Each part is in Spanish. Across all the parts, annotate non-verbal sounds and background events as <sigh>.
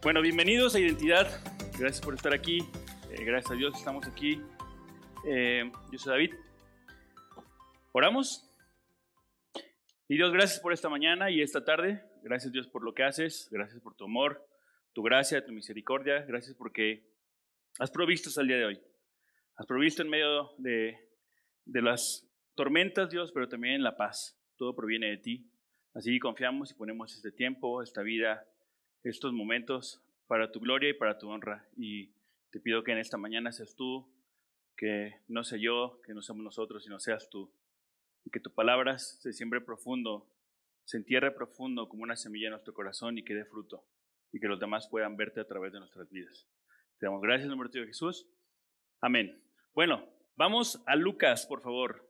Bueno, bienvenidos a Identidad. Gracias por estar aquí. Eh, gracias a Dios estamos aquí. Eh, yo soy David. Oramos. Y Dios, gracias por esta mañana y esta tarde. Gracias Dios por lo que haces. Gracias por tu amor, tu gracia, tu misericordia. Gracias porque has provisto hasta el día de hoy. Has provisto en medio de, de las tormentas, Dios, pero también en la paz. Todo proviene de ti. Así confiamos y ponemos este tiempo, esta vida, estos momentos para tu gloria y para tu honra. Y te pido que en esta mañana seas tú, que no sea yo, que no seamos nosotros, sino seas tú. Y que tu palabra se siembre profundo, se entierre profundo como una semilla en nuestro corazón y que dé fruto. Y que los demás puedan verte a través de nuestras vidas. Te damos gracias en el nombre de Jesús. Amén. Bueno, vamos a Lucas, por favor.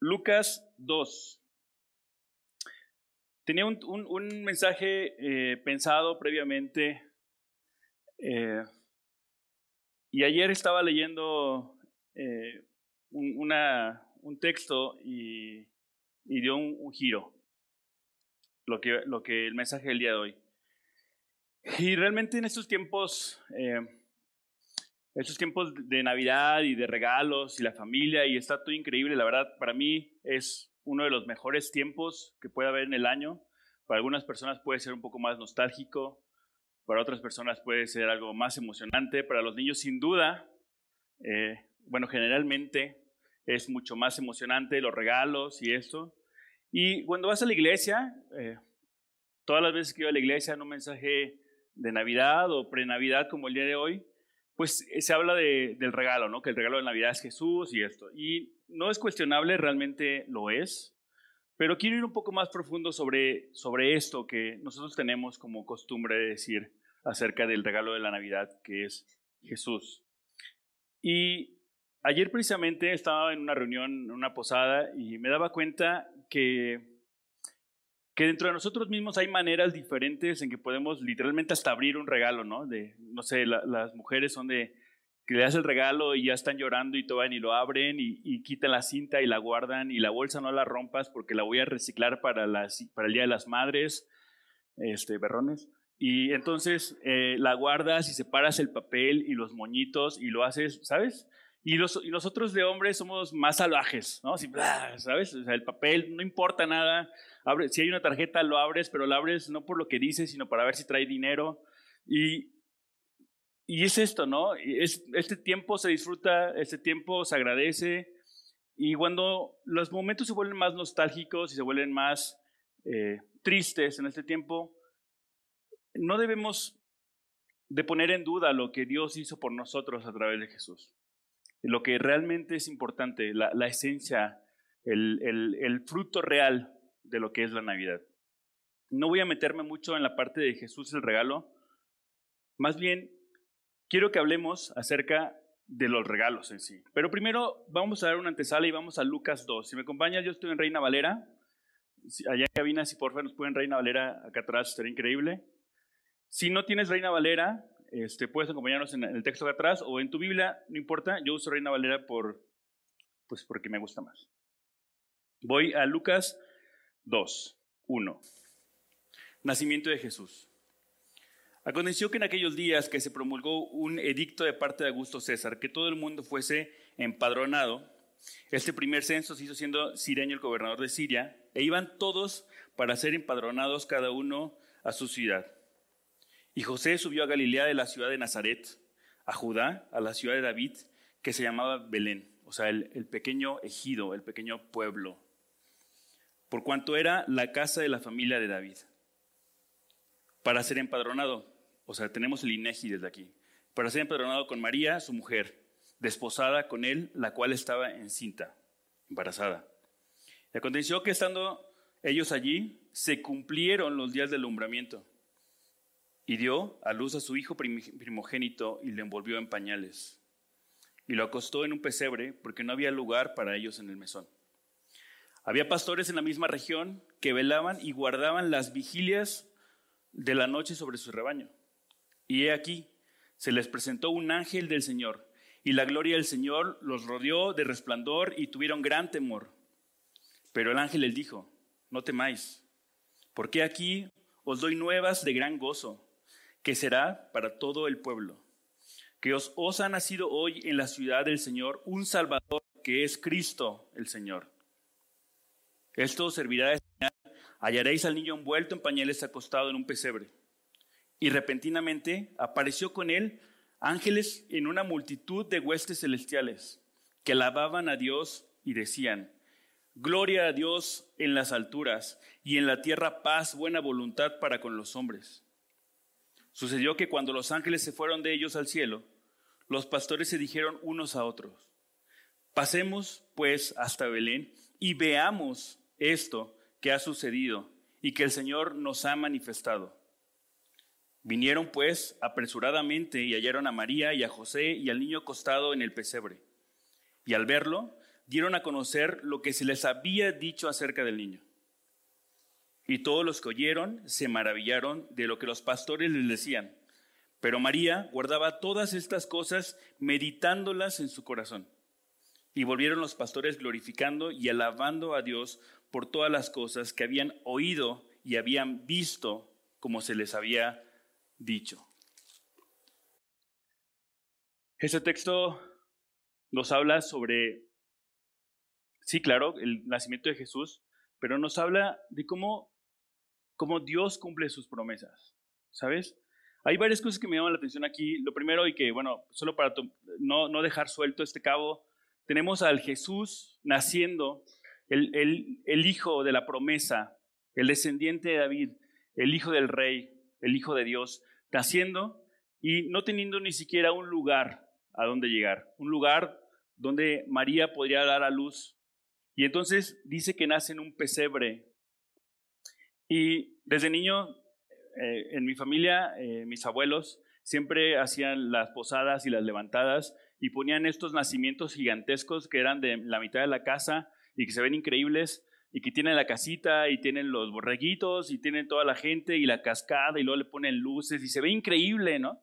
Lucas 2. Tenía un, un, mensaje eh, pensado previamente eh, y ayer estaba leyendo eh, un, un, texto y, y dio un, giro, lo que, lo que el mensaje del día de hoy. Y realmente en estos tiempos, estos tiempos de Navidad y de regalos y la familia y está todo increíble, la verdad para mí es uno de los mejores tiempos que puede haber en el año. Para algunas personas puede ser un poco más nostálgico, para otras personas puede ser algo más emocionante, para los niños sin duda, eh, bueno, generalmente es mucho más emocionante los regalos y esto. Y cuando vas a la iglesia, eh, todas las veces que iba a la iglesia en un mensaje de Navidad o pre-Navidad como el día de hoy, pues eh, se habla de, del regalo, ¿no? Que el regalo de Navidad es Jesús y esto. Y no es cuestionable, realmente lo es, pero quiero ir un poco más profundo sobre, sobre esto que nosotros tenemos como costumbre de decir acerca del regalo de la Navidad, que es Jesús. Y ayer precisamente estaba en una reunión, en una posada, y me daba cuenta que que dentro de nosotros mismos hay maneras diferentes en que podemos literalmente hasta abrir un regalo, ¿no? De, no sé, las mujeres son de que le das el regalo y ya están llorando y van y lo abren y, quitan la cinta y la guardan y la bolsa no la rompas porque la voy a reciclar para, el Día de las Madres, este, berrones. Y entonces eh, la guardas y separas el papel y los moñitos y lo haces, ¿sabes? Y, los, y nosotros de hombres somos más salvajes, ¿no? ¿Sabes? O sea, el papel no importa nada, si hay una tarjeta, lo abres, pero lo abres no por lo que dice, sino para ver si trae dinero. Y, y es esto, ¿no? Es, este tiempo se disfruta, este tiempo se agradece. Y cuando los momentos se vuelven más nostálgicos y se vuelven más eh, tristes en este tiempo, no debemos de poner en duda lo que Dios hizo por nosotros a través de Jesús. Lo que realmente es importante, la, la esencia, el, el, el, fruto real de lo que es la Navidad. No voy a meterme mucho en la parte de Jesús el regalo, más bien quiero que hablemos acerca de los regalos en sí. Pero primero vamos a dar una antesala y vamos a Lucas 2. Si me acompañas, yo estoy en Reina Valera. Allá en cabina, si por favor nos pueden Reina Valera acá atrás, estaría increíble. Si no tienes Reina Valera, este, puedes acompañarnos en el texto de atrás o en tu Biblia, no importa, yo uso Reina Valera por, pues porque me gusta más. Voy a Lucas 2. 1. Nacimiento de Jesús. Aconteció que en aquellos días que se promulgó un edicto de parte de Augusto César, que todo el mundo fuese empadronado, este primer censo se hizo siendo Sireño el gobernador de Siria, e iban todos para ser empadronados cada uno a su ciudad. Y José subió a Galilea de la ciudad de Nazaret, a Judá, a la ciudad de David, que se llamaba Belén, o sea, el, el pequeño ejido, el pequeño pueblo por cuanto era la casa de la familia de David, para ser empadronado. O sea, tenemos el INEGI desde aquí. Para ser empadronado con María, su mujer, desposada con él, la cual estaba encinta, embarazada. Y aconteció que estando ellos allí, se cumplieron los días del alumbramiento. Y dio a luz a su hijo primogénito y le envolvió en pañales. Y lo acostó en un pesebre porque no había lugar para ellos en el mesón. Había pastores en la misma región que velaban y guardaban las vigilias de la noche sobre su rebaño. Y he aquí, se les presentó un ángel del Señor, y la gloria del Señor los rodeó de resplandor y tuvieron gran temor. Pero el ángel les dijo, no temáis, porque aquí os doy nuevas de gran gozo, que será para todo el pueblo. Que os, os ha nacido hoy en la ciudad del Señor un Salvador que es Cristo el Señor. Esto servirá de señal. Hallaréis al niño envuelto en pañales acostado en un pesebre. Y repentinamente apareció con él ángeles en una multitud de huestes celestiales que alababan a Dios y decían, Gloria a Dios en las alturas y en la tierra paz, buena voluntad para con los hombres. Sucedió que cuando los ángeles se fueron de ellos al cielo, los pastores se dijeron unos a otros, pasemos pues hasta Belén y veamos esto que ha sucedido y que el Señor nos ha manifestado. Vinieron pues apresuradamente y hallaron a María y a José y al niño acostado en el pesebre. Y al verlo, dieron a conocer lo que se les había dicho acerca del niño. Y todos los que oyeron se maravillaron de lo que los pastores les decían. Pero María guardaba todas estas cosas meditándolas en su corazón. Y volvieron los pastores glorificando y alabando a Dios por todas las cosas que habían oído y habían visto como se les había dicho. Este texto nos habla sobre, sí, claro, el nacimiento de Jesús, pero nos habla de cómo, cómo Dios cumple sus promesas, ¿sabes? Hay varias cosas que me llaman la atención aquí. Lo primero, y que, bueno, solo para no, no dejar suelto este cabo, tenemos al Jesús naciendo el, hijo de la promesa, el descendiente de David, el hijo del rey, el hijo de Dios, naciendo y no teniendo ni siquiera un lugar a donde llegar, un lugar donde María podría dar a luz. Y entonces dice que nace en un pesebre. Y desde niño, eh, en mi familia, eh, mis abuelos siempre hacían las posadas y las levantadas y ponían estos nacimientos gigantescos que eran de la mitad de la casa y que se ven increíbles y que tienen la casita y tienen los borreguitos y tienen toda la gente y la cascada y luego le ponen luces y se ve increíble, ¿no?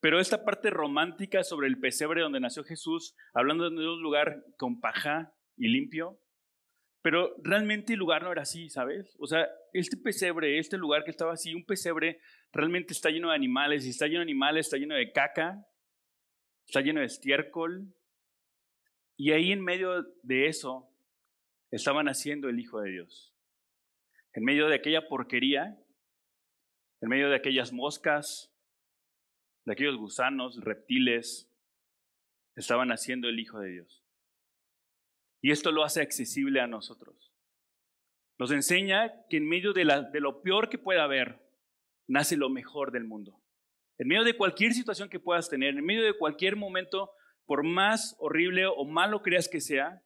Pero esta parte romántica sobre el pesebre donde nació Jesús, hablando de un lugar con paja y limpio, pero realmente el lugar no era así, ¿sabes? O sea, este pesebre, este lugar que estaba así, un pesebre realmente está lleno de animales y está lleno de animales, está lleno de caca, está lleno de estiércol, y ahí en medio de eso estaba naciendo el Hijo de Dios. En medio de aquella porquería, en medio de aquellas moscas, de aquellos gusanos, reptiles, estaba naciendo el Hijo de Dios. Y esto lo hace accesible a nosotros. Nos enseña que en medio de, de lo peor que pueda haber, nace lo mejor del mundo. En medio de cualquier situación que puedas tener, en medio de cualquier momento por más horrible o malo creas que sea,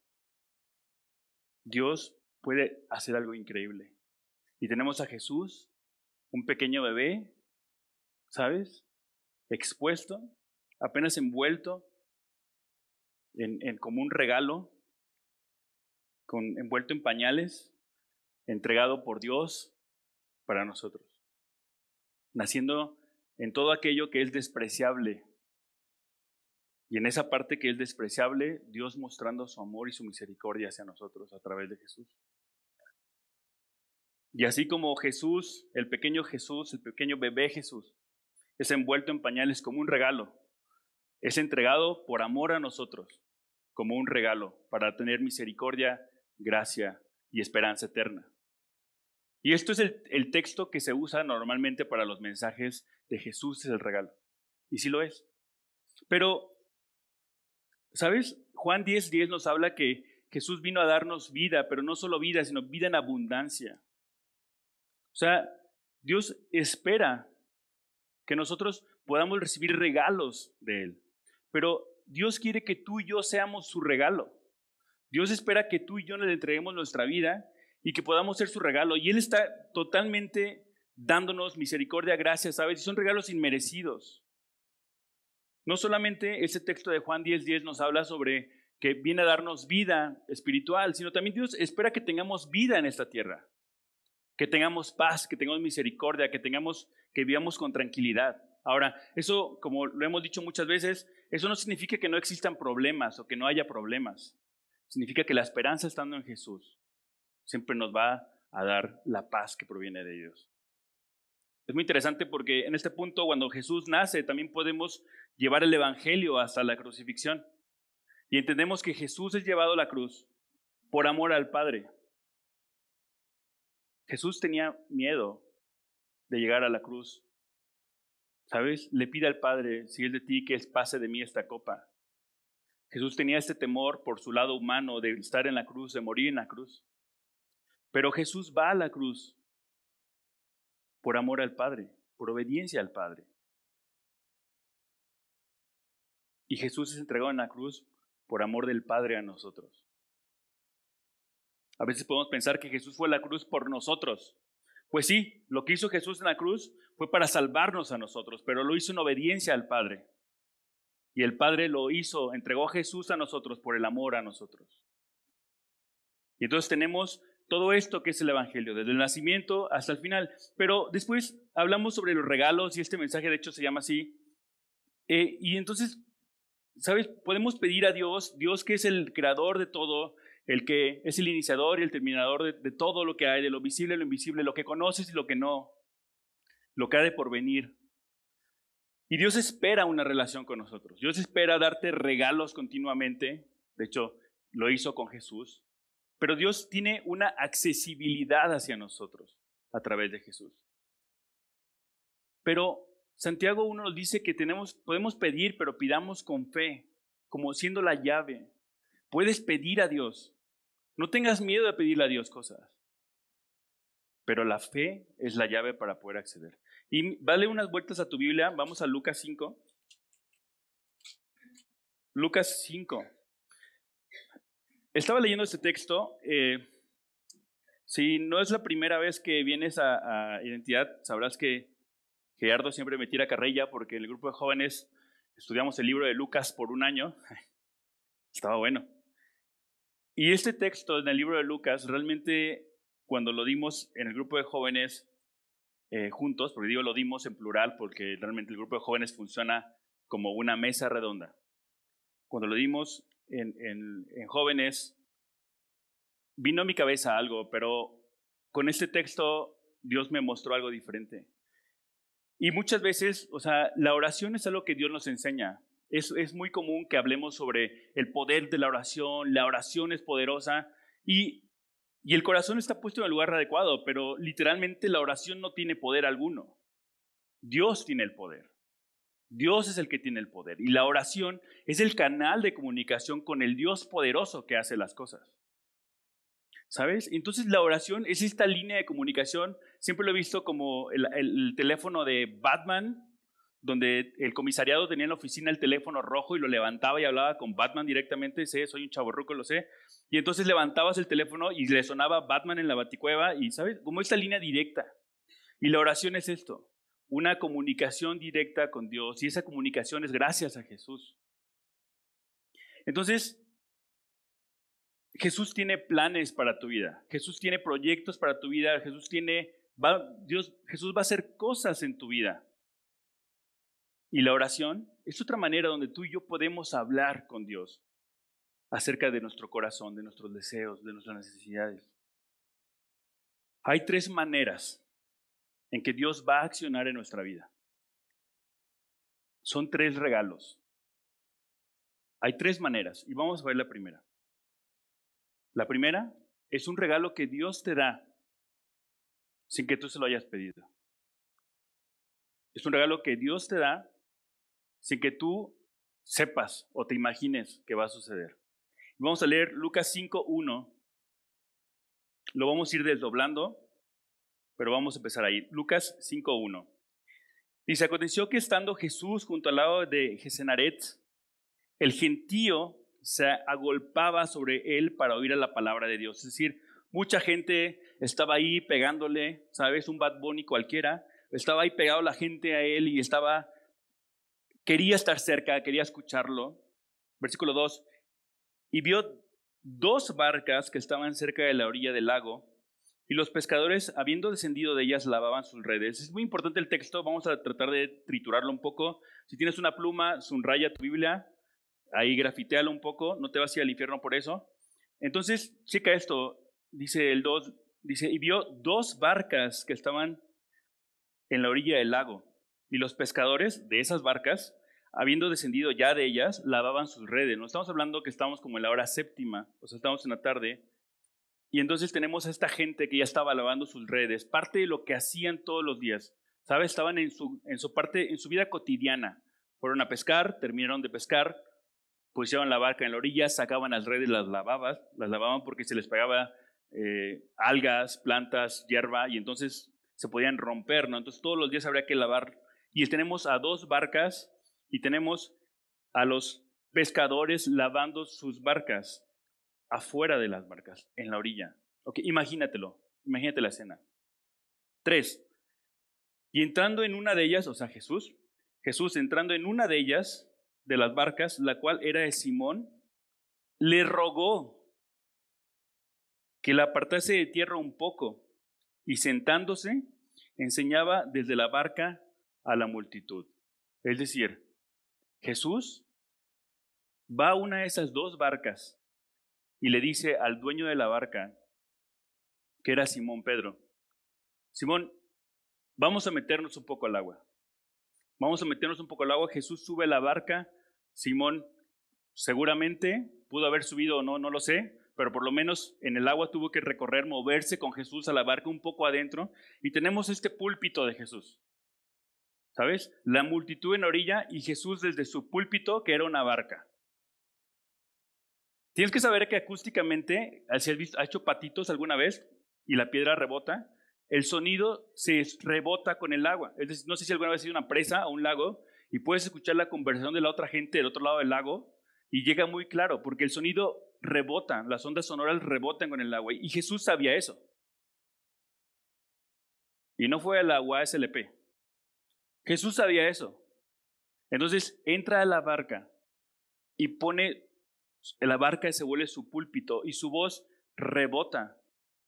Dios puede hacer algo increíble. Y tenemos a Jesús, un pequeño bebé, ¿sabes? Expuesto, apenas envuelto en, como un regalo, envuelto en pañales, entregado por Dios para nosotros. Naciendo en todo aquello que es despreciable y en esa parte que es despreciable, Dios mostrando su amor y su misericordia hacia nosotros a través de Jesús. Y así como Jesús, el pequeño Jesús, el pequeño bebé Jesús, es envuelto en pañales como un regalo, es entregado por amor a nosotros, como un regalo, para tener misericordia, gracia y esperanza eterna. Y esto es el, texto que se usa normalmente para los mensajes de Jesús es el regalo. Y sí lo es. Pero ¿Sabes? Juan 10, 10 nos habla que Jesús vino a darnos vida, pero no solo vida, sino vida en abundancia. O sea, Dios espera que nosotros podamos recibir regalos de Él, pero Dios quiere que tú y yo seamos su regalo. Dios espera que tú y yo le entreguemos nuestra vida y que podamos ser su regalo. Y Él está totalmente dándonos misericordia, gracias, ¿sabes? Y son regalos inmerecidos. No solamente ese texto de Juan 10:10 10 nos habla sobre que viene a darnos vida espiritual, sino también Dios espera que tengamos vida en esta tierra, que tengamos paz, que tengamos misericordia, que tengamos que vivamos con tranquilidad. Ahora, eso, como lo hemos dicho muchas veces, eso no significa que no existan problemas o que no haya problemas. Significa que la esperanza estando en Jesús siempre nos va a dar la paz que proviene de Dios. Es muy interesante porque en este punto, cuando Jesús nace, también podemos llevar el Evangelio hasta la crucifixión. Y entendemos que Jesús es llevado a la cruz por amor al Padre. Jesús tenía miedo de llegar a la cruz. ¿Sabes? Le pide al Padre, si es de ti, que pase de mí esta copa. Jesús tenía este temor por su lado humano de estar en la cruz, de morir en la cruz. Pero Jesús va a la cruz por amor al Padre, por obediencia al Padre. Y Jesús se entregó en la cruz por amor del Padre a nosotros. A veces podemos pensar que Jesús fue a la cruz por nosotros. Pues sí, lo que hizo Jesús en la cruz fue para salvarnos a nosotros, pero lo hizo en obediencia al Padre. Y el Padre lo hizo, entregó a Jesús a nosotros por el amor a nosotros. Y entonces tenemos todo esto que es el Evangelio, desde el nacimiento hasta el final. Pero después hablamos sobre los regalos y este mensaje de hecho se llama así. Eh, y entonces, ¿sabes? Podemos pedir a Dios, Dios que es el creador de todo, el que es el iniciador y el terminador de, de todo lo que hay, de lo visible, lo invisible, lo que conoces y lo que no, lo que ha de porvenir. Y Dios espera una relación con nosotros. Dios espera darte regalos continuamente. De hecho, lo hizo con Jesús. Pero Dios tiene una accesibilidad hacia nosotros a través de Jesús. Pero Santiago 1 nos dice que tenemos, podemos pedir, pero pidamos con fe, como siendo la llave. Puedes pedir a Dios. No tengas miedo de pedirle a Dios cosas. Pero la fe es la llave para poder acceder. Y vale unas vueltas a tu Biblia. Vamos a Lucas 5. Lucas 5. Estaba leyendo este texto. Eh, si no es la primera vez que vienes a, Identidad, sabrás que Gerardo siempre me tira carrilla porque el grupo de jóvenes estudiamos el libro de Lucas por un año. <laughs> Estaba bueno. Y este texto en el libro de Lucas, realmente cuando lo dimos en el grupo de jóvenes eh, juntos, porque digo lo dimos en plural porque realmente el grupo de jóvenes funciona como una mesa redonda. Cuando lo dimos, en, jóvenes, vino a mi cabeza algo, pero con este texto Dios me mostró algo diferente. Y muchas veces, o sea, la oración es algo que Dios nos enseña. Es, es, muy común que hablemos sobre el poder de la oración, la oración es poderosa y, y el corazón está puesto en el lugar adecuado, pero literalmente la oración no tiene poder alguno. Dios tiene el poder. Dios es el que tiene el poder y la oración es el canal de comunicación con el Dios poderoso que hace las cosas. ¿Sabes? Entonces la oración es esta línea de comunicación, siempre lo he visto como el, teléfono de Batman, donde el comisariado tenía en la oficina el teléfono rojo y lo levantaba y hablaba con Batman directamente, sé, soy un chaborruco, lo sé, y entonces levantabas el teléfono y le sonaba Batman en la baticueva y, ¿sabes? Como esta línea directa. Y la oración es esto, una comunicación directa con Dios y esa comunicación es gracias a Jesús. Entonces, Jesús tiene planes para tu vida, Jesús tiene proyectos para tu vida, Jesús tiene, Dios, Jesús va a hacer cosas en tu vida. Y la oración es otra manera donde tú y yo podemos hablar con Dios acerca de nuestro corazón, de nuestros deseos, de nuestras necesidades. Hay tres maneras en que Dios va a accionar en nuestra vida. Son tres regalos. Hay tres maneras y vamos a ver la primera. La primera es un regalo que Dios te da sin que tú se lo hayas pedido. Es un regalo que Dios te da sin que tú sepas o te imagines que va a suceder. Vamos a leer Lucas 5.1. Lo vamos a ir desdoblando pero vamos a empezar ahí. Lucas 5.1. Dice, aconteció que estando Jesús junto al lado de Gesenaret, el gentío se agolpaba sobre él para oír la palabra de Dios. Es decir, mucha gente estaba ahí pegándole, ¿sabes? Un Bad Bunny cualquiera. Estaba ahí pegado la gente a él y estaba, quería estar cerca, quería escucharlo. Versículo 2. Y vio dos barcas que estaban cerca de la orilla del lago y los pescadores, habiendo descendido de ellas, lavaban sus redes. Es muy importante el texto, vamos a tratar de triturarlo un poco. Si tienes una pluma, sunraya tu Biblia, ahí grafitealo un poco, no te vas a ir al infierno por eso. Entonces, checa esto, dice el 2, dice, y vio dos barcas que estaban en la orilla del lago, y los pescadores de esas barcas, habiendo descendido ya de ellas, lavaban sus redes. No estamos hablando que estamos como en la hora séptima, o sea, estamos en la tarde, y entonces tenemos a esta gente que ya estaba lavando sus redes, parte de lo que hacían todos los días. ¿Sabes? Estaban en su, en su parte, en su vida cotidiana. Fueron a pescar, terminaron de pescar, pusieron la barca en la orilla, sacaban las redes, las lavaban, las lavaban porque se les pegaba eh, algas, plantas, hierba, y entonces se podían romper, ¿no? Entonces todos los días habría que lavar. Y tenemos a dos barcas y tenemos a los pescadores lavando sus barcas afuera de las barcas, en la orilla. Ok, imagínatelo, imagínate la escena. Tres. Y entrando en una de ellas, o sea, Jesús, Jesús entrando en una de ellas, de las barcas, la cual era de Simón, le rogó que la apartase de tierra un poco y sentándose enseñaba desde la barca a la multitud. Es decir, Jesús va a una de esas dos barcas y le dice al dueño de la barca, que era Simón Pedro, Simón, vamos a meternos un poco al agua. Vamos a meternos un poco al agua. Jesús sube a la barca. Simón seguramente pudo haber subido o no, no lo sé, pero por lo menos en el agua tuvo que recorrer, moverse con Jesús a la barca un poco adentro. Y tenemos este púlpito de Jesús. ¿Sabes? La multitud en orilla y Jesús desde su púlpito, que era una barca. Tienes que saber que acústicamente, si has, visto, hecho patitos alguna vez y la piedra rebota, el sonido se rebota con el agua. Es decir, no sé si alguna vez has ido a una presa o un lago y puedes escuchar la conversación de la otra gente del otro lado del lago y llega muy claro, porque el sonido rebota, las ondas sonoras rebotan con el agua. Y Jesús sabía eso. Y no fue al agua SLP. Jesús sabía eso. Entonces entra a la barca y pone la barca se vuelve su púlpito y su voz rebota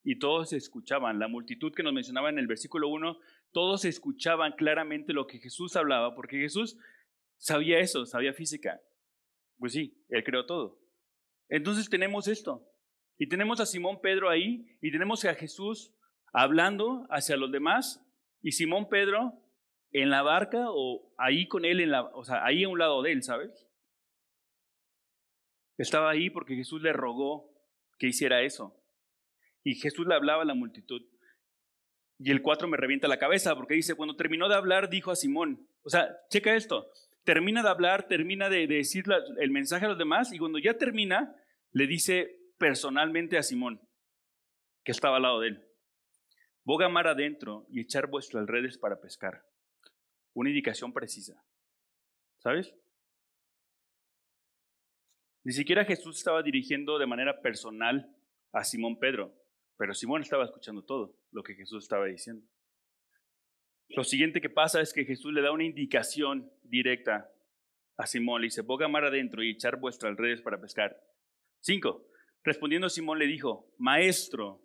y todos escuchaban. La multitud que nos mencionaba en el versículo 1, todos escuchaban claramente lo que Jesús hablaba, porque Jesús sabía eso, sabía física. Pues sí, él creó todo. Entonces tenemos esto. Y tenemos a Simón Pedro ahí y tenemos a Jesús hablando hacia los demás y Simón Pedro en la barca o ahí con él en la, o sea, ahí a un lado de él, ¿sabes? Estaba ahí porque Jesús le rogó que hiciera eso. Y Jesús le hablaba a la multitud. Y el 4 me revienta la cabeza porque dice, cuando terminó de hablar, dijo a Simón, o sea, checa esto, termina de hablar, termina de, decir el mensaje a los demás y cuando ya termina, le dice personalmente a Simón, que estaba al lado de él, boga mar adentro y echar vuestras redes para pescar. Una indicación precisa. ¿Sabes? Ni siquiera Jesús estaba dirigiendo de manera personal a Simón Pedro, pero Simón estaba escuchando todo lo que Jesús estaba diciendo. Lo siguiente que pasa es que Jesús le da una indicación directa a Simón. Le dice, boga mar adentro y echar vuestras redes para pescar. Cinco. Respondiendo Simón le dijo, Maestro,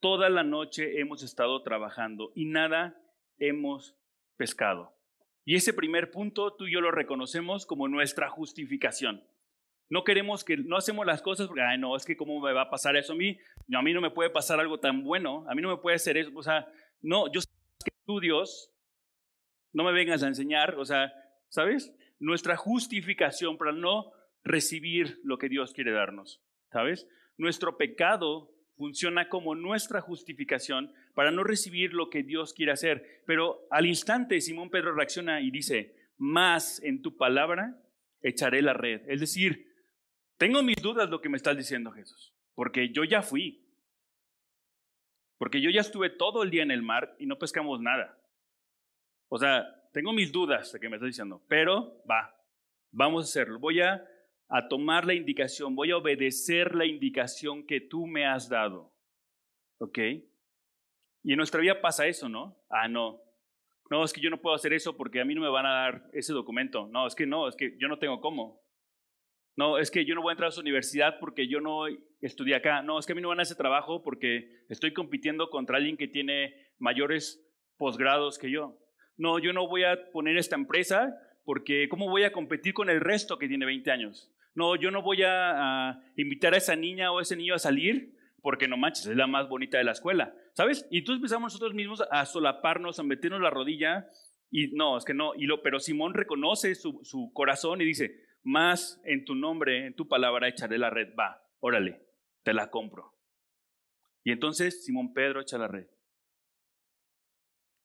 toda la noche hemos estado trabajando y nada hemos pescado. Y ese primer punto tú y yo lo reconocemos como nuestra justificación. No queremos que, no hacemos las cosas porque, ay, no, es que cómo me va a pasar eso a mí. No, a mí no me puede pasar algo tan bueno, a mí no me puede hacer eso. O sea, no, yo sé que tú, Dios, no me vengas a enseñar, o sea, ¿sabes? Nuestra justificación para no recibir lo que Dios quiere darnos, ¿sabes? Nuestro pecado funciona como nuestra justificación para no recibir lo que Dios quiere hacer. Pero al instante Simón Pedro reacciona y dice, más en tu palabra echaré la red. Es decir, tengo mis dudas lo que me estás diciendo Jesús, porque yo ya fui. Porque yo ya estuve todo el día en el mar y no pescamos nada. O sea, tengo mis dudas de que me estás diciendo, pero va, vamos a hacerlo. Voy a, a tomar la indicación, voy a obedecer la indicación que tú me has dado. ¿Ok? Y en nuestra vida pasa eso, ¿no? Ah, no. No, es que yo no puedo hacer eso porque a mí no me van a dar ese documento. No, es que no, es que yo no tengo cómo. No, es que yo no voy a entrar a su universidad porque yo no estudié acá. No, es que a mí no van a ese trabajo porque estoy compitiendo contra alguien que tiene mayores posgrados que yo. No, yo no voy a poner esta empresa porque ¿cómo voy a competir con el resto que tiene 20 años? No, yo no voy a, invitar a esa niña o ese niño a salir porque no manches, es la más bonita de la escuela, ¿sabes? Y entonces empezamos nosotros mismos a solaparnos, a meternos la rodilla, y no, es que no, pero Simón reconoce su corazón y dice, más en tu nombre, en tu palabra, echaré la red, va, órale, te la compro. Y entonces Simón Pedro echa la red.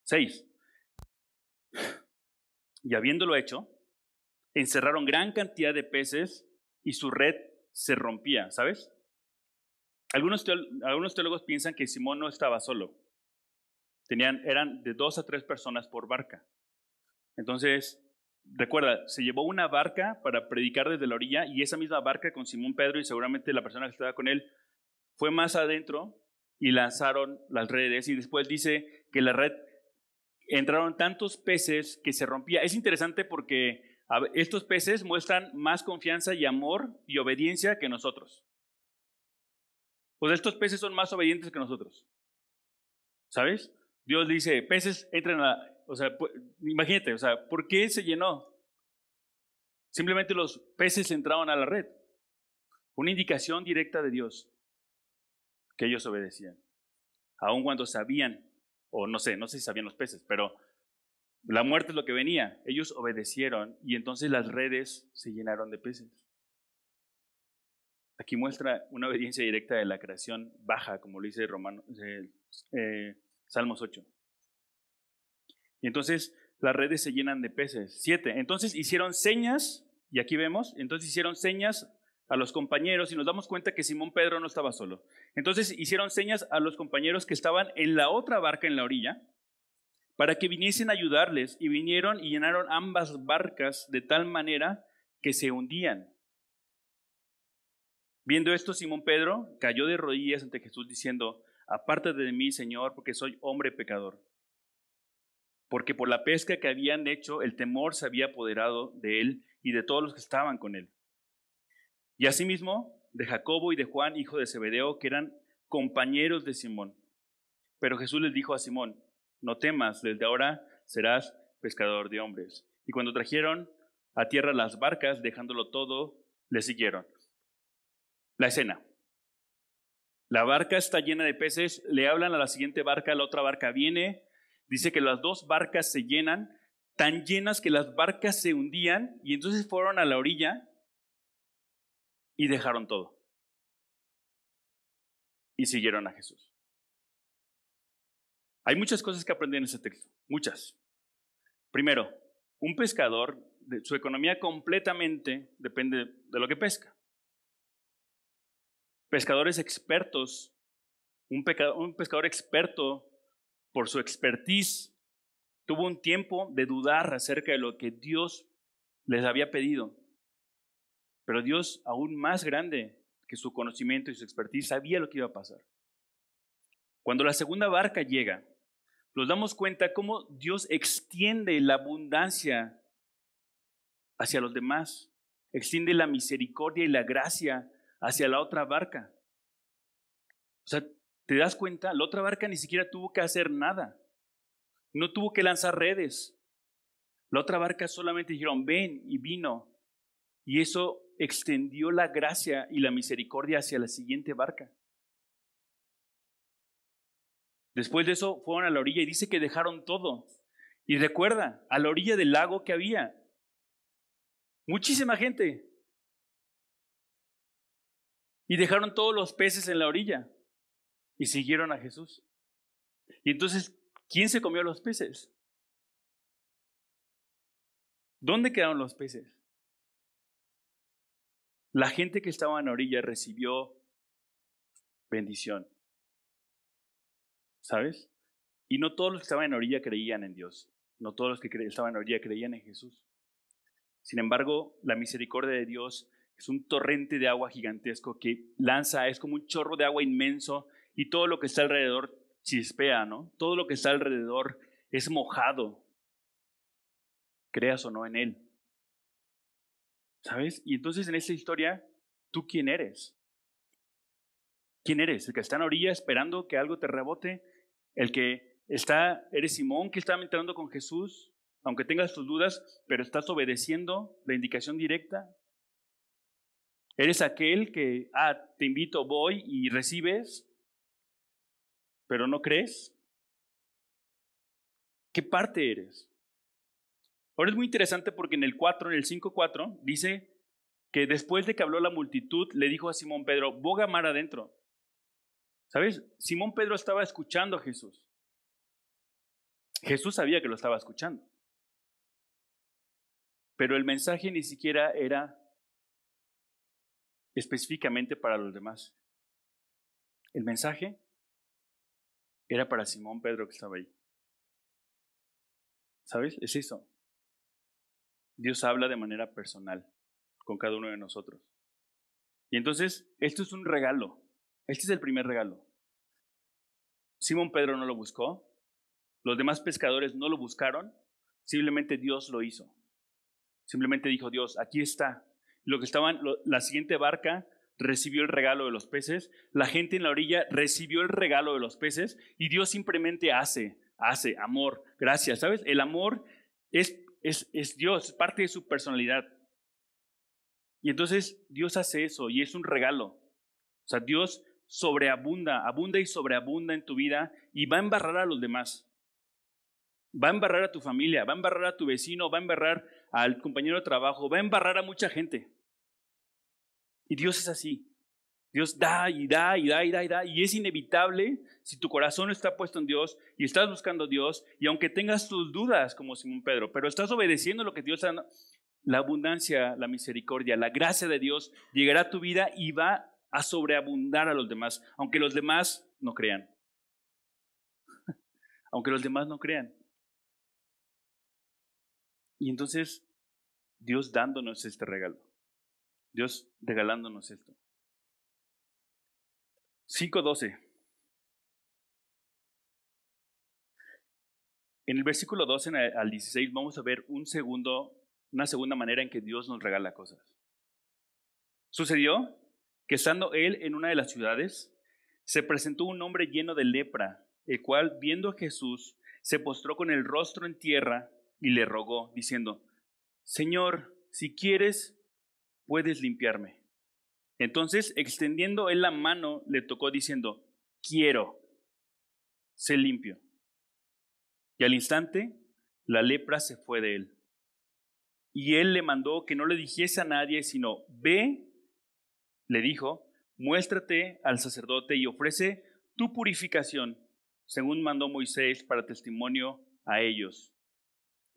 Seis. Y habiéndolo hecho, encerraron gran cantidad de peces y su red se rompía, ¿sabes? Algunos, algunos teólogos piensan que Simón no estaba solo. Tenían, eran de dos a tres personas por barca. Entonces, recuerda, se llevó una barca para predicar desde la orilla y esa misma barca con Simón Pedro y seguramente la persona que estaba con él fue más adentro y lanzaron las redes y después dice que la red entraron tantos peces que se rompía. Es interesante porque estos peces muestran más confianza y amor y obediencia que nosotros. Pues estos peces son más obedientes que nosotros. ¿Sabes? Dios dice, peces entren a... O sea, imagínate, o sea, ¿por qué se llenó? Simplemente los peces entraron a la red. Una indicación directa de Dios que ellos obedecían. Aun cuando sabían, o no sé, no sé si sabían los peces, pero la muerte es lo que venía. Ellos obedecieron y entonces las redes se llenaron de peces. Aquí muestra una obediencia directa de la creación baja, como lo dice Romano, eh, eh, Salmos 8. Y entonces las redes se llenan de peces. Siete. Entonces hicieron señas, y aquí vemos, entonces hicieron señas a los compañeros y nos damos cuenta que Simón Pedro no estaba solo. Entonces hicieron señas a los compañeros que estaban en la otra barca en la orilla para que viniesen a ayudarles y vinieron y llenaron ambas barcas de tal manera que se hundían. Viendo esto, Simón Pedro cayó de rodillas ante Jesús diciendo, apártate de mí, Señor, porque soy hombre pecador. Porque por la pesca que habían hecho, el temor se había apoderado de él y de todos los que estaban con él. Y asimismo, de Jacobo y de Juan, hijo de Zebedeo, que eran compañeros de Simón. Pero Jesús les dijo a Simón, no temas, desde ahora serás pescador de hombres. Y cuando trajeron a tierra las barcas, dejándolo todo, le siguieron. La escena. La barca está llena de peces, le hablan a la siguiente barca, la otra barca viene, dice que las dos barcas se llenan, tan llenas que las barcas se hundían y entonces fueron a la orilla y dejaron todo. Y siguieron a Jesús. Hay muchas cosas que aprendí en ese texto, muchas. Primero, un pescador, su economía completamente depende de lo que pesca. Pescadores expertos, un, pescador experto por su expertise, tuvo un tiempo de dudar acerca de lo que Dios les había pedido. Pero Dios, aún más grande que su conocimiento y su expertise, sabía lo que iba a pasar. Cuando la segunda barca llega, nos damos cuenta cómo Dios extiende la abundancia hacia los demás, extiende la misericordia y la gracia hacia la otra barca. O sea, ¿te das cuenta? La otra barca ni siquiera tuvo que hacer nada, no tuvo que lanzar redes. La otra barca solamente dijeron, ven y vino. Y eso extendió la gracia y la misericordia hacia la siguiente barca. Después de eso fueron a la orilla y dice que dejaron todo. Y recuerda, a la orilla del lago que había. Muchísima gente. Y dejaron todos los peces en la orilla. Y siguieron a Jesús. Y entonces, ¿quién se comió los peces? ¿Dónde quedaron los peces? La gente que estaba en la orilla recibió bendición. ¿sabes? Y no todos los que estaban en orilla creían en Dios, no todos los que estaban en orilla creían en Jesús. Sin embargo, la misericordia de Dios es un torrente de agua gigantesco que lanza, es como un chorro de agua inmenso y todo lo que está alrededor chispea, ¿no? Todo lo que está alrededor es mojado, creas o no en Él. ¿Sabes? Y entonces en esta historia, ¿tú quién eres? ¿Quién eres? ¿El que está en orilla esperando que algo te rebote? ¿El que está, eres Simón que está entrando con Jesús, aunque tengas tus dudas, pero estás obedeciendo la indicación directa? ¿Eres aquel que, ah, te invito, voy y recibes? Pero no crees. ¿Qué parte eres? Ahora es muy interesante porque en el 4, en el 5.4, dice que después de que habló la multitud, le dijo a Simón Pedro, boga mar adentro. ¿Sabes? Simón Pedro estaba escuchando a Jesús. Jesús sabía que lo estaba escuchando. Pero el mensaje ni siquiera era específicamente para los demás. El mensaje era para Simón Pedro que estaba ahí. ¿Sabes? Es eso. Dios habla de manera personal con cada uno de nosotros. Y entonces, esto es un regalo. Este es el primer regalo. Simón Pedro no lo buscó, los demás pescadores no lo buscaron, simplemente Dios lo hizo. Simplemente dijo Dios, aquí está. Lo que estaban, la siguiente barca recibió el regalo de los peces, la gente en la orilla recibió el regalo de los peces y Dios simplemente hace, hace amor, gracias, ¿sabes? El amor es, es, es Dios, es parte de su personalidad. Y entonces Dios hace eso y es un regalo. O sea, Dios sobreabunda, abunda y sobreabunda en tu vida y va a embarrar a los demás. Va a embarrar a tu familia, va a embarrar a tu vecino, va a embarrar al compañero de trabajo, va a embarrar a mucha gente. Y Dios es así. Dios da y da y da y da y da. Y es inevitable si tu corazón está puesto en Dios y estás buscando a Dios. Y aunque tengas tus dudas, como Simón Pedro, pero estás obedeciendo lo que Dios ha la abundancia, la misericordia, la gracia de Dios llegará a tu vida y va a sobreabundar a los demás, aunque los demás no crean. <laughs> aunque los demás no crean. Y entonces, Dios dándonos este regalo. Dios regalándonos esto. 5.12. En el versículo 12 al 16 vamos a ver un segundo una segunda manera en que Dios nos regala cosas. Sucedió que estando él en una de las ciudades, se presentó un hombre lleno de lepra, el cual, viendo a Jesús, se postró con el rostro en tierra y le rogó, diciendo, Señor, si quieres, puedes limpiarme. Entonces, extendiendo él la mano, le tocó diciendo, quiero, sé limpio. Y al instante, la lepra se fue de él. Y él le mandó que no le dijese a nadie, sino, ve, le dijo, muéstrate al sacerdote y ofrece tu purificación, según mandó Moisés para testimonio a ellos.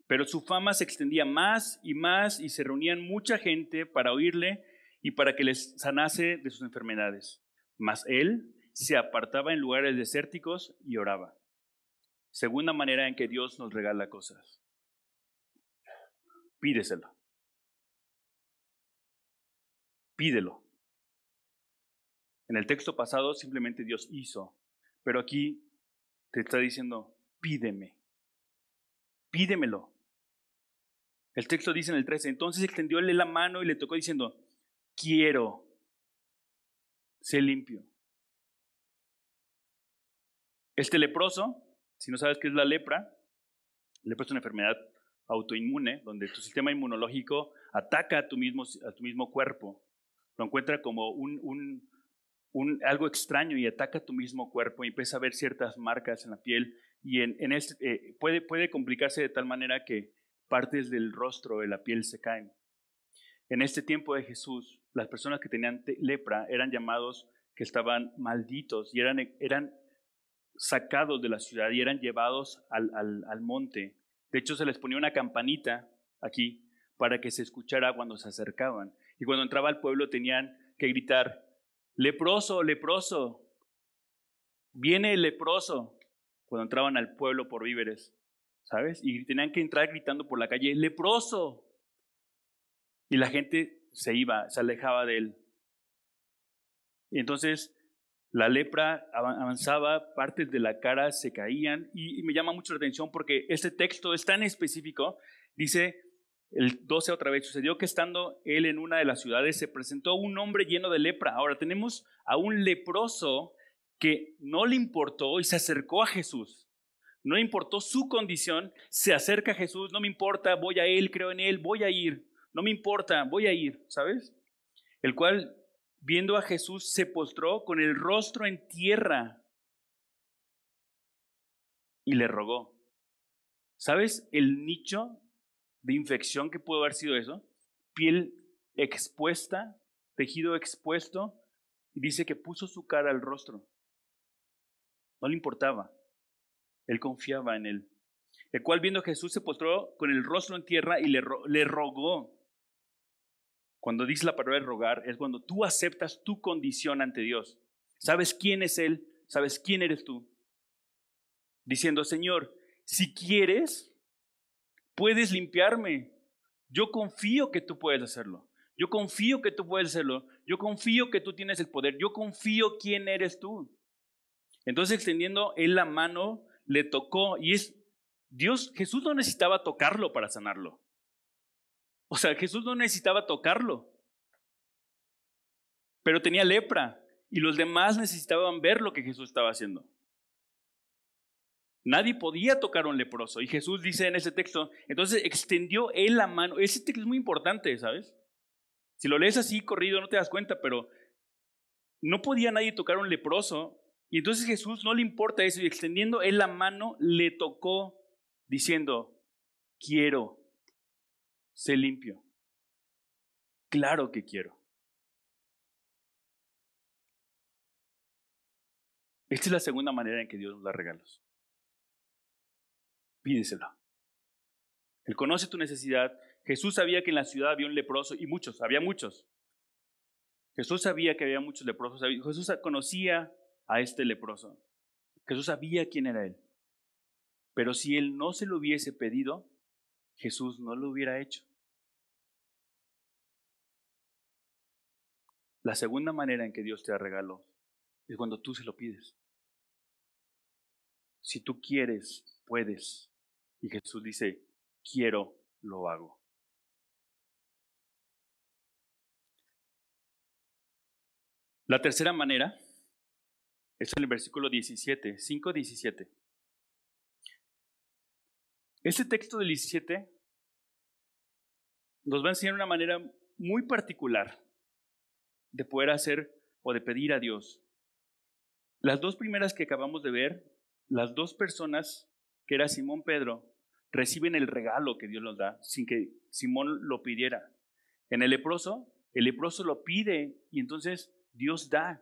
Pero su fama se extendía más y más y se reunían mucha gente para oírle y para que les sanase de sus enfermedades. Mas él se apartaba en lugares desérticos y oraba. Segunda manera en que Dios nos regala cosas pídeselo. Pídelo. En el texto pasado simplemente Dios hizo, pero aquí te está diciendo, pídeme. Pídemelo. El texto dice en el 13, entonces extendióle la mano y le tocó diciendo, quiero, sé limpio. Este leproso, si no sabes qué es la lepra, lepra es una enfermedad autoinmune, donde tu sistema inmunológico ataca a tu mismo, a tu mismo cuerpo, lo encuentra como un, un, un, algo extraño y ataca a tu mismo cuerpo y empieza a ver ciertas marcas en la piel y en, en este, eh, puede, puede complicarse de tal manera que partes del rostro de la piel se caen. En este tiempo de Jesús, las personas que tenían lepra eran llamados que estaban malditos y eran, eran sacados de la ciudad y eran llevados al, al, al monte de hecho, se les ponía una campanita aquí para que se escuchara cuando se acercaban. Y cuando entraba al pueblo tenían que gritar, leproso, leproso, viene el leproso, cuando entraban al pueblo por víveres, ¿sabes? Y tenían que entrar gritando por la calle, leproso. Y la gente se iba, se alejaba de él. Y entonces la lepra avanzaba, partes de la cara se caían y, me llama mucho la atención porque este texto es tan específico. Dice el 12 otra vez, sucedió que estando él en una de las ciudades se presentó un hombre lleno de lepra. Ahora tenemos a un leproso que no le importó y se acercó a Jesús. No importó su condición, se acerca a Jesús, no me importa, voy a él, creo en él, voy a ir, no me importa, voy a ir, ¿sabes? El cual viendo a Jesús, se postró con el rostro en tierra. y le rogó. ¿Sabes el nicho de infección que pudo haber sido eso? Piel expuesta, tejido expuesto, y dice que puso su cara al rostro. No le importaba. Él confiaba en él. El cual viendo a Jesús se postró con el rostro en tierra y le, le rogó. Cuando dice la palabra rogar es cuando tú aceptas tu condición ante Dios. Sabes quién es Él, sabes quién eres tú. Diciendo, Señor, si quieres, puedes limpiarme. Yo confío que tú puedes hacerlo. Yo confío que tú puedes hacerlo. Yo confío que tú tienes el poder. Yo confío quién eres tú. Entonces, extendiendo él la mano, le tocó y es Dios, Jesús no necesitaba tocarlo para sanarlo. O sea, Jesús no necesitaba tocarlo. Pero tenía lepra y los demás necesitaban ver lo que Jesús estaba haciendo. Nadie podía tocar a un leproso. Y Jesús dice en ese texto, entonces extendió él la mano. Ese texto es muy importante, ¿sabes? Si lo lees así corrido no te das cuenta, pero no podía nadie tocar a un leproso. Y entonces Jesús no le importa eso y extendiendo él la mano le tocó diciendo, quiero, sé limpio. Claro que quiero. Esta es la segunda manera en que Dios nos da regalos pídeselo. Él conoce tu necesidad. Jesús sabía que en la ciudad había un leproso y muchos, había muchos. Jesús sabía que había muchos leprosos. Jesús conocía a este leproso. Jesús sabía quién era él. Pero si él no se lo hubiese pedido, Jesús no lo hubiera hecho. La segunda manera en que Dios te da regalo es cuando tú se lo pides. Si tú quieres, puedes. Y Jesús dice, quiero, lo hago. La tercera manera es en el versículo 17, 5, 17. Este texto del 17 nos va a enseñar una manera muy particular de poder hacer o de pedir a Dios. Las dos primeras que acabamos de ver, las dos personas que era Simón Pedro reciben el regalo que Dios nos da sin que Simón lo pidiera. En el leproso, el leproso lo pide y entonces Dios da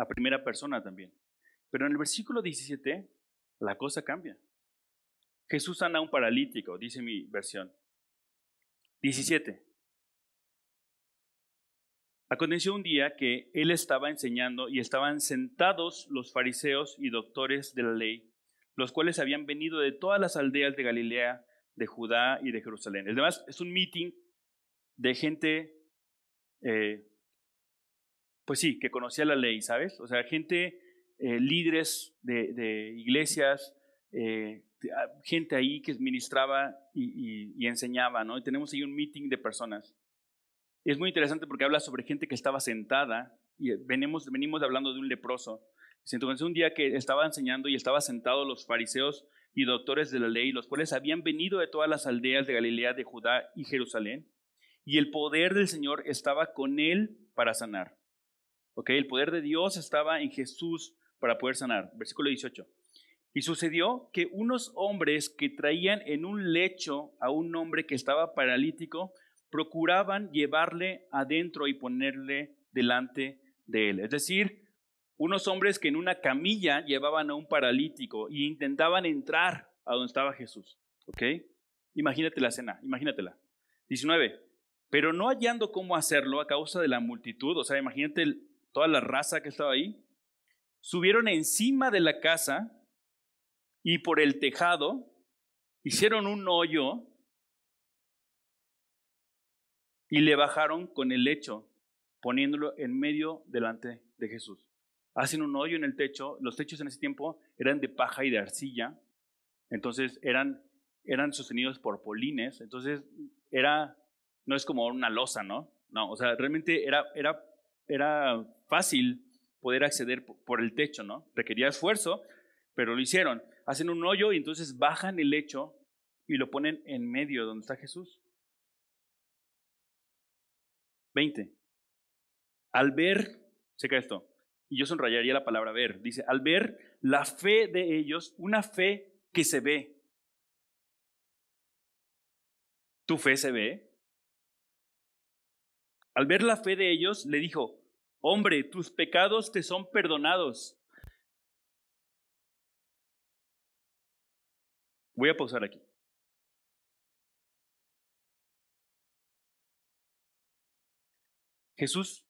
a primera persona también. Pero en el versículo 17, la cosa cambia. Jesús sana a un paralítico, dice mi versión. 17. Aconteció un día que él estaba enseñando y estaban sentados los fariseos y doctores de la ley los cuales habían venido de todas las aldeas de Galilea, de Judá y de Jerusalén. Además, es un meeting de gente, eh, pues sí, que conocía la ley, ¿sabes? O sea, gente, eh, líderes de, iglesias, eh, ah, gente ahí que ministraba y, enseñaba, ¿no? Y tenemos ahí un meeting de personas. Es muy interesante porque habla sobre gente que estaba sentada y venimos, venimos hablando de un leproso entonces un día que estaba enseñando y estaba sentados los fariseos y doctores de la ley, los cuales habían venido de todas las aldeas de Galilea, de Judá y Jerusalén, y el poder del Señor estaba con él para sanar. ¿Ok? El poder de Dios estaba en Jesús para poder sanar. Versículo 18. Y sucedió que unos hombres que traían en un lecho a un hombre que estaba paralítico, procuraban llevarle adentro y ponerle delante de él. Es decir, unos hombres que en una camilla llevaban a un paralítico y intentaban entrar a donde estaba Jesús. ¿Ok? Imagínate la escena, imagínatela. 19. Pero no hallando cómo hacerlo a causa de la multitud, o sea, imagínate toda la raza que estaba ahí, subieron encima de la casa y por el tejado hicieron un hoyo y le bajaron con el lecho, poniéndolo en medio delante de Jesús hacen un hoyo en el techo. Los techos en ese tiempo eran de paja y de arcilla, entonces eran, eran sostenidos por polines, entonces era, no es como una losa, ¿no? No, o sea, realmente era, era, era fácil poder acceder por el techo, ¿no? Requería esfuerzo, pero lo hicieron. Hacen un hoyo y entonces bajan el lecho y lo ponen en medio donde está Jesús. 20. Al ver, checa esto, y yo sonrayaría la palabra ver. Dice, al ver la fe de ellos, una fe que se ve. ¿Tu fe se ve? Al ver la fe de ellos, le dijo, hombre, tus pecados te son perdonados. Voy a pausar aquí. Jesús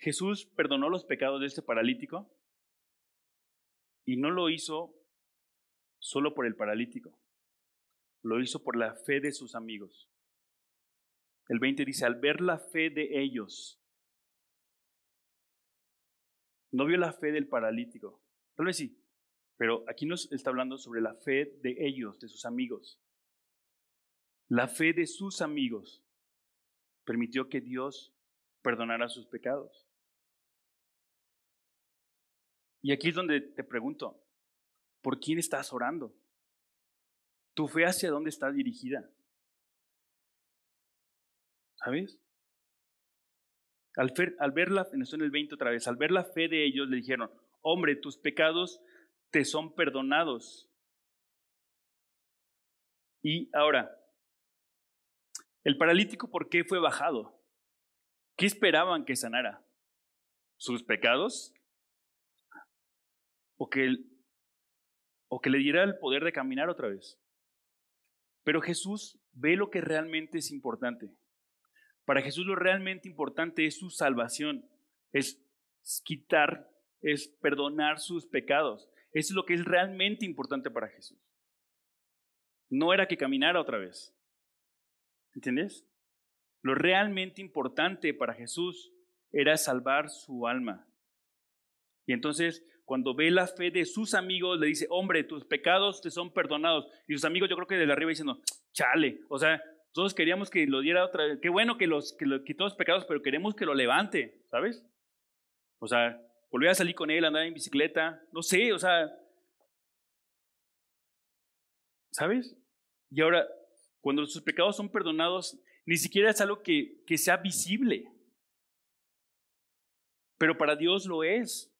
Jesús perdonó los pecados de este paralítico y no lo hizo solo por el paralítico, lo hizo por la fe de sus amigos. El 20 dice, al ver la fe de ellos, no vio la fe del paralítico, tal vez sí, pero aquí nos está hablando sobre la fe de ellos, de sus amigos. La fe de sus amigos permitió que Dios perdonara sus pecados. Y aquí es donde te pregunto, ¿por quién estás orando? ¿Tu fe hacia dónde está dirigida? ¿Sabes? Al, ver la, en el 20 otra vez, al ver la fe de ellos le dijeron, hombre, tus pecados te son perdonados. Y ahora, el paralítico, ¿por qué fue bajado? ¿Qué esperaban que sanara? ¿Sus pecados? ¿O que, o que le diera el poder de caminar otra vez? Pero Jesús ve lo que realmente es importante. Para Jesús lo realmente importante es su salvación, es quitar, es perdonar sus pecados. Eso es lo que es realmente importante para Jesús. No era que caminara otra vez. ¿Entiendes? Lo realmente importante para Jesús era salvar su alma. Y entonces, cuando ve la fe de sus amigos, le dice, hombre, tus pecados te son perdonados. Y sus amigos, yo creo que desde arriba diciendo, chale, o sea, todos queríamos que lo diera otra vez. Qué bueno que, los, que lo quitó los pecados, pero queremos que lo levante, ¿sabes? O sea, volver a salir con él, andar en bicicleta, no sé, o sea, ¿sabes? Y ahora, cuando sus pecados son perdonados, ni siquiera es algo que, que sea visible. Pero para Dios lo es.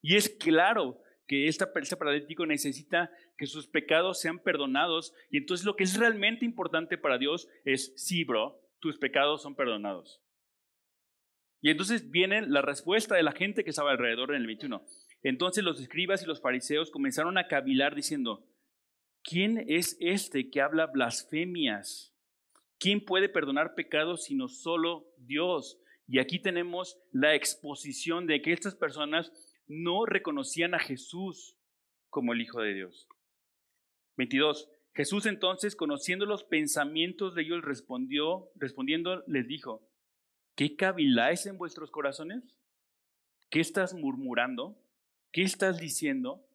Y es claro que esta, este paralítico necesita que sus pecados sean perdonados. Y entonces lo que es realmente importante para Dios es, sí, bro, tus pecados son perdonados. Y entonces viene la respuesta de la gente que estaba alrededor en el 21. Entonces los escribas y los fariseos comenzaron a cavilar diciendo, ¿quién es este que habla blasfemias? ¿Quién puede perdonar pecados sino solo Dios? Y aquí tenemos la exposición de que estas personas no reconocían a Jesús como el Hijo de Dios. 22. Jesús entonces, conociendo los pensamientos de ellos, respondió, respondiendo, les dijo, ¿qué caviláis en vuestros corazones? ¿Qué estás murmurando? ¿Qué estás diciendo?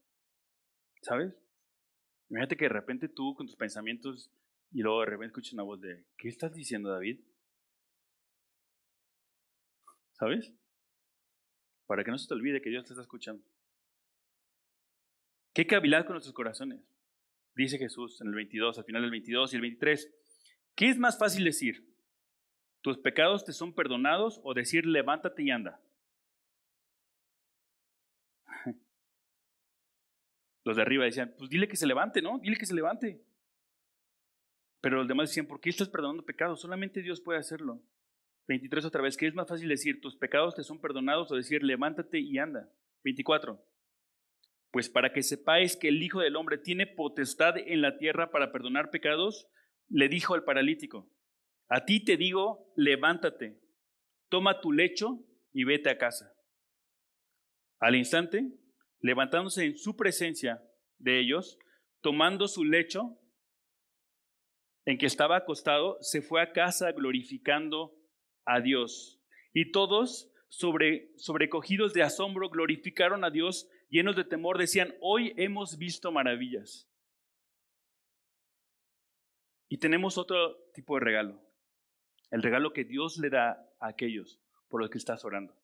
¿Sabes? Imagínate que de repente tú con tus pensamientos y luego de repente escuchas una voz de, ¿qué estás diciendo David? ¿Sabes? Para que no se te olvide que Dios te está escuchando. ¿Qué cavilad con nuestros corazones? Dice Jesús en el 22, al final del 22 y el 23. ¿Qué es más fácil decir? ¿Tus pecados te son perdonados o decir levántate y anda? <laughs> Los de arriba decían, pues dile que se levante, ¿no? Dile que se levante. Pero los demás decían, ¿por qué estás perdonando pecados? Solamente Dios puede hacerlo. 23 otra vez, ¿qué es más fácil decir, tus pecados te son perdonados o decir, levántate y anda? 24. Pues para que sepáis que el Hijo del Hombre tiene potestad en la tierra para perdonar pecados, le dijo al paralítico, a ti te digo, levántate, toma tu lecho y vete a casa. Al instante, levantándose en su presencia de ellos, tomando su lecho, en que estaba acostado, se fue a casa glorificando a Dios. Y todos, sobre, sobrecogidos de asombro, glorificaron a Dios, llenos de temor, decían, hoy hemos visto maravillas. Y tenemos otro tipo de regalo, el regalo que Dios le da a aquellos por los que estás orando,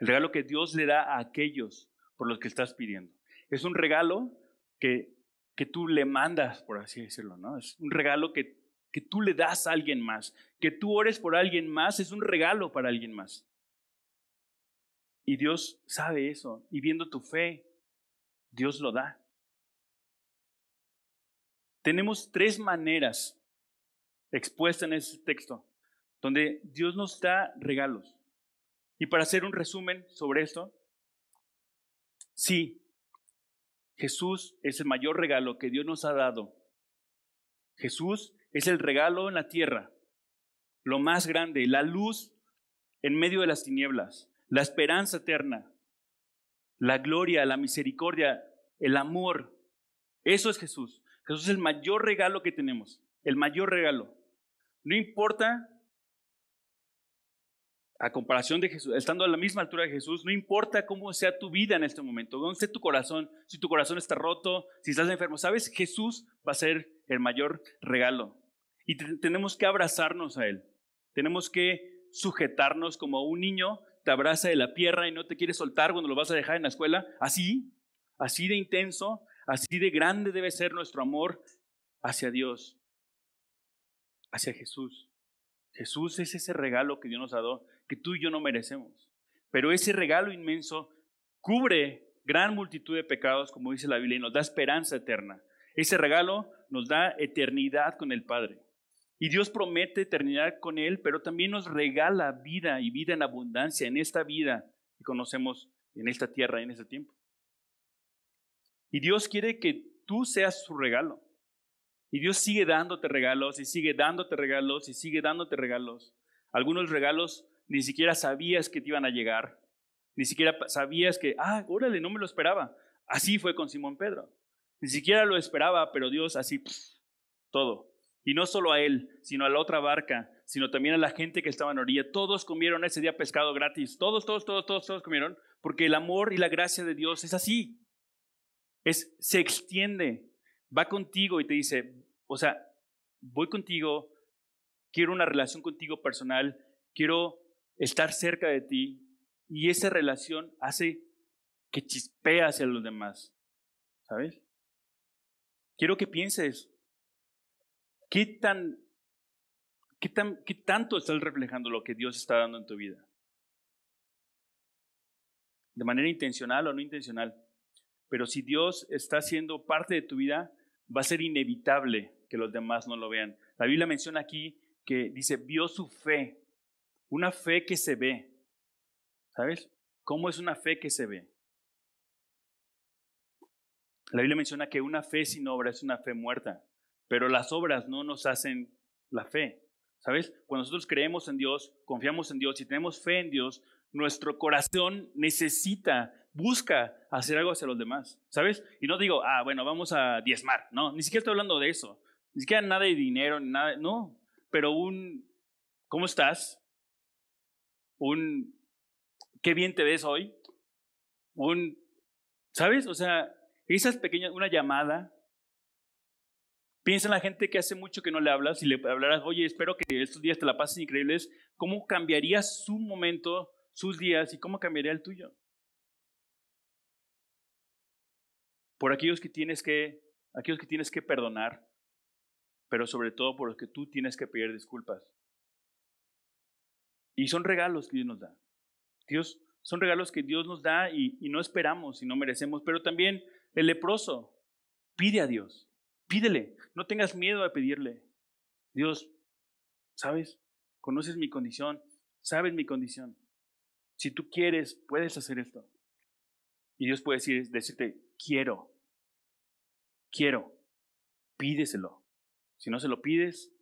el regalo que Dios le da a aquellos por los que estás pidiendo. Es un regalo que que tú le mandas, por así decirlo, ¿no? Es un regalo que, que tú le das a alguien más. Que tú ores por alguien más es un regalo para alguien más. Y Dios sabe eso. Y viendo tu fe, Dios lo da. Tenemos tres maneras expuestas en ese texto donde Dios nos da regalos. Y para hacer un resumen sobre esto, sí, Jesús es el mayor regalo que Dios nos ha dado. Jesús es el regalo en la tierra, lo más grande, la luz en medio de las tinieblas, la esperanza eterna, la gloria, la misericordia, el amor. Eso es Jesús. Jesús es el mayor regalo que tenemos, el mayor regalo. No importa, a comparación de Jesús, estando a la misma altura de Jesús, no importa cómo sea tu vida en este momento, dónde esté tu corazón, si tu corazón está roto, si estás enfermo, sabes, Jesús va a ser el mayor regalo. Y tenemos que abrazarnos a Él. Tenemos que sujetarnos como un niño te abraza de la pierna y no te quiere soltar cuando lo vas a dejar en la escuela. Así, así de intenso, así de grande debe ser nuestro amor hacia Dios, hacia Jesús. Jesús es ese regalo que Dios nos ha dado, que tú y yo no merecemos. Pero ese regalo inmenso cubre gran multitud de pecados, como dice la Biblia, y nos da esperanza eterna. Ese regalo nos da eternidad con el Padre. Y Dios promete eternidad con Él, pero también nos regala vida y vida en abundancia en esta vida que conocemos en esta tierra en este tiempo. Y Dios quiere que tú seas su regalo. Y Dios sigue dándote regalos y sigue dándote regalos y sigue dándote regalos. Algunos regalos ni siquiera sabías que te iban a llegar. Ni siquiera sabías que, ah, órale, no me lo esperaba. Así fue con Simón Pedro. Ni siquiera lo esperaba, pero Dios así, todo. Y no solo a él, sino a la otra barca, sino también a la gente que estaba en orilla. Todos comieron ese día pescado gratis. Todos, todos, todos, todos, todos comieron, porque el amor y la gracia de Dios es así. Es, se extiende, va contigo y te dice, o sea, voy contigo, quiero una relación contigo personal, quiero estar cerca de ti, y esa relación hace que chispea hacia los demás, ¿sabes? Quiero que pienses, ¿qué tan, qué tan, qué tanto estás reflejando lo que Dios está dando en tu vida? De manera intencional o no intencional. Pero si Dios está siendo parte de tu vida, va a ser inevitable que los demás no lo vean. La Biblia menciona aquí que dice, vio su fe, una fe que se ve. ¿Sabes? ¿Cómo es una fe que se ve? La Biblia menciona que una fe sin obra es una fe muerta, pero las obras no nos hacen la fe. ¿Sabes? Cuando nosotros creemos en Dios, confiamos en Dios y tenemos fe en Dios, nuestro corazón necesita, busca hacer algo hacia los demás. ¿Sabes? Y no digo, ah, bueno, vamos a diezmar. No, ni siquiera estoy hablando de eso. Ni siquiera nada de dinero, nada. No, pero un, ¿cómo estás? Un, qué bien te ves hoy. Un, ¿sabes? O sea, esas pequeñas, una llamada. Piensa en la gente que hace mucho que no le hablas y le hablarás, oye, espero que estos días te la pases increíbles. ¿Cómo cambiaría su momento, sus días y cómo cambiaría el tuyo? Por aquellos que tienes que, aquellos que tienes que perdonar, pero sobre todo por los que tú tienes que pedir disculpas. Y son regalos que Dios nos da. Dios, son regalos que Dios nos da y, y no esperamos y no merecemos, pero también el leproso pide a Dios, pídele, no tengas miedo a pedirle. Dios, ¿sabes? Conoces mi condición, sabes mi condición. Si tú quieres, puedes hacer esto. Y Dios puede decir, decirte, quiero, quiero, pídeselo. Si no se lo pides,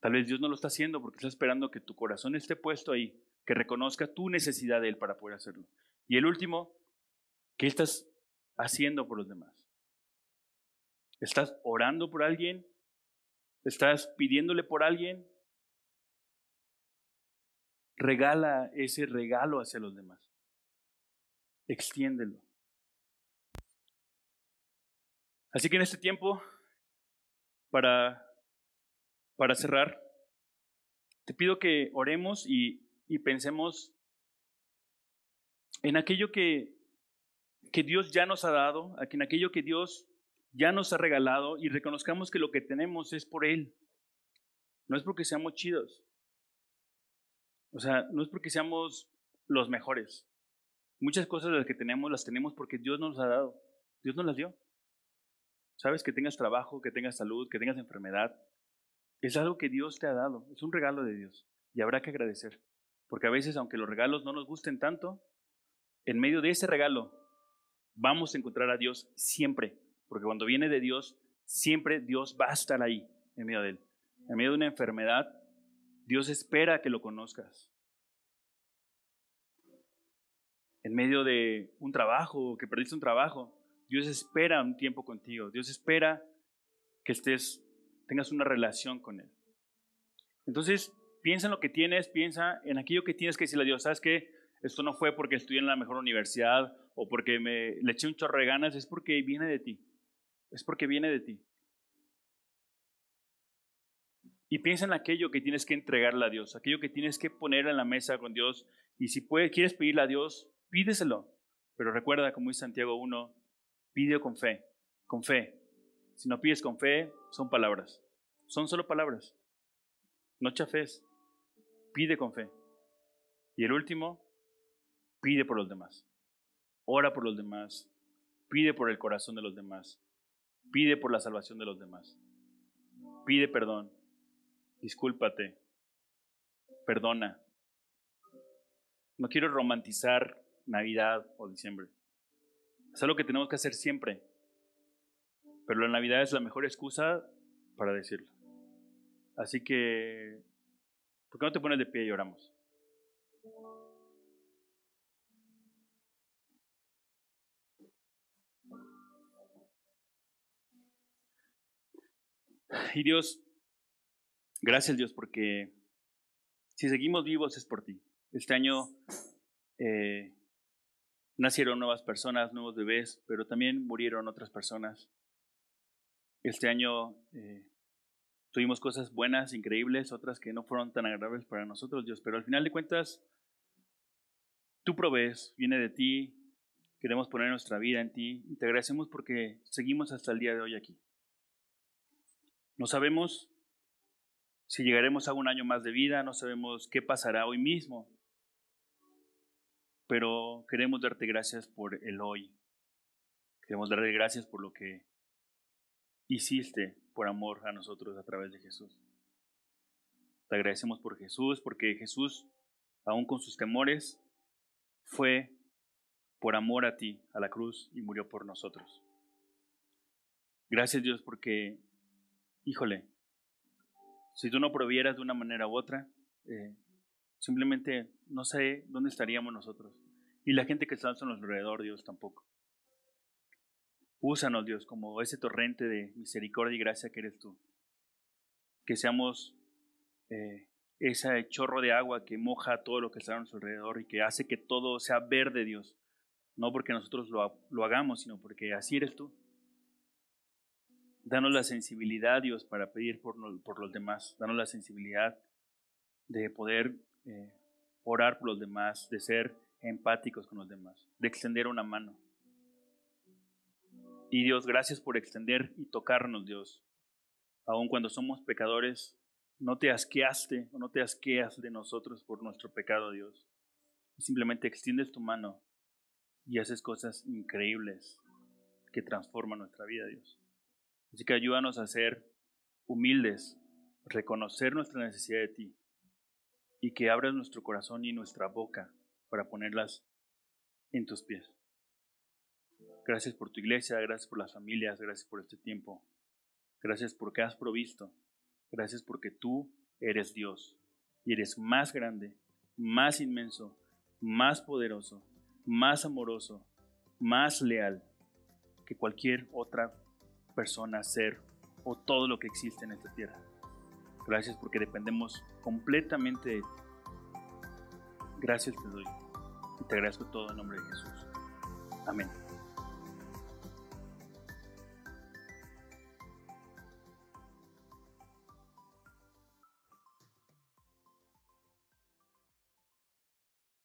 tal vez Dios no lo está haciendo porque está esperando que tu corazón esté puesto ahí, que reconozca tu necesidad de Él para poder hacerlo. Y el último, ¿Qué estás haciendo por los demás? ¿Estás orando por alguien? ¿Estás pidiéndole por alguien? Regala ese regalo hacia los demás. Extiéndelo. Así que en este tiempo, para, para cerrar, te pido que oremos y, y pensemos en aquello que que Dios ya nos ha dado, en aquello que Dios ya nos ha regalado y reconozcamos que lo que tenemos es por Él. No es porque seamos chidos. O sea, no es porque seamos los mejores. Muchas cosas de las que tenemos las tenemos porque Dios nos ha dado. Dios nos las dio. Sabes que tengas trabajo, que tengas salud, que tengas enfermedad. Es algo que Dios te ha dado. Es un regalo de Dios. Y habrá que agradecer. Porque a veces, aunque los regalos no nos gusten tanto, en medio de ese regalo vamos a encontrar a Dios siempre. Porque cuando viene de Dios, siempre Dios va a estar ahí, en medio de él. En medio de una enfermedad, Dios espera que lo conozcas. En medio de un trabajo, que perdiste un trabajo, Dios espera un tiempo contigo. Dios espera que estés, tengas una relación con Él. Entonces, piensa en lo que tienes, piensa en aquello que tienes que decirle a Dios. ¿Sabes qué? Esto no fue porque estudié en la mejor universidad o porque me le eché un chorro de ganas, es porque viene de ti. Es porque viene de ti. Y piensa en aquello que tienes que entregarle a Dios, aquello que tienes que poner en la mesa con Dios. Y si quieres pedirle a Dios, pídeselo. Pero recuerda, como dice Santiago 1, pide con fe, con fe. Si no pides con fe, son palabras. Son solo palabras. No chafes. Pide con fe. Y el último, pide por los demás. Ora por los demás. Pide por el corazón de los demás. Pide por la salvación de los demás. Pide perdón discúlpate, perdona. No quiero romantizar Navidad o diciembre. Es algo que tenemos que hacer siempre. Pero la Navidad es la mejor excusa para decirlo. Así que, ¿por qué no te pones de pie y oramos? Y Dios, Gracias Dios porque si seguimos vivos es por ti. Este año eh, nacieron nuevas personas, nuevos bebés, pero también murieron otras personas. Este año eh, tuvimos cosas buenas, increíbles, otras que no fueron tan agradables para nosotros, Dios, pero al final de cuentas, tú provees, viene de ti, queremos poner nuestra vida en ti y te agradecemos porque seguimos hasta el día de hoy aquí. No sabemos si llegaremos a un año más de vida, no sabemos qué pasará hoy mismo, pero queremos darte gracias por el hoy. Queremos darte gracias por lo que hiciste por amor a nosotros a través de Jesús. Te agradecemos por Jesús, porque Jesús, aun con sus temores, fue por amor a ti a la cruz y murió por nosotros. Gracias Dios porque, híjole, si tú no provieras de una manera u otra, eh, simplemente no sé dónde estaríamos nosotros. Y la gente que está a nuestro alrededor, Dios, tampoco. Úsanos, Dios, como ese torrente de misericordia y gracia que eres tú. Que seamos eh, ese chorro de agua que moja todo lo que está a nuestro alrededor y que hace que todo sea verde, Dios. No porque nosotros lo, lo hagamos, sino porque así eres tú. Danos la sensibilidad, Dios, para pedir por, por los demás. Danos la sensibilidad de poder eh, orar por los demás, de ser empáticos con los demás, de extender una mano. Y Dios, gracias por extender y tocarnos, Dios. Aun cuando somos pecadores, no te asqueaste o no te asqueas de nosotros por nuestro pecado, Dios. Simplemente extiendes tu mano y haces cosas increíbles que transforman nuestra vida, Dios. Así que ayúdanos a ser humildes, reconocer nuestra necesidad de ti y que abras nuestro corazón y nuestra boca para ponerlas en tus pies. Gracias por tu iglesia, gracias por las familias, gracias por este tiempo. Gracias porque has provisto. Gracias porque tú eres Dios y eres más grande, más inmenso, más poderoso, más amoroso, más leal que cualquier otra persona, ser o todo lo que existe en esta tierra. Gracias porque dependemos completamente de ti. Gracias te doy y te agradezco todo en nombre de Jesús. Amén.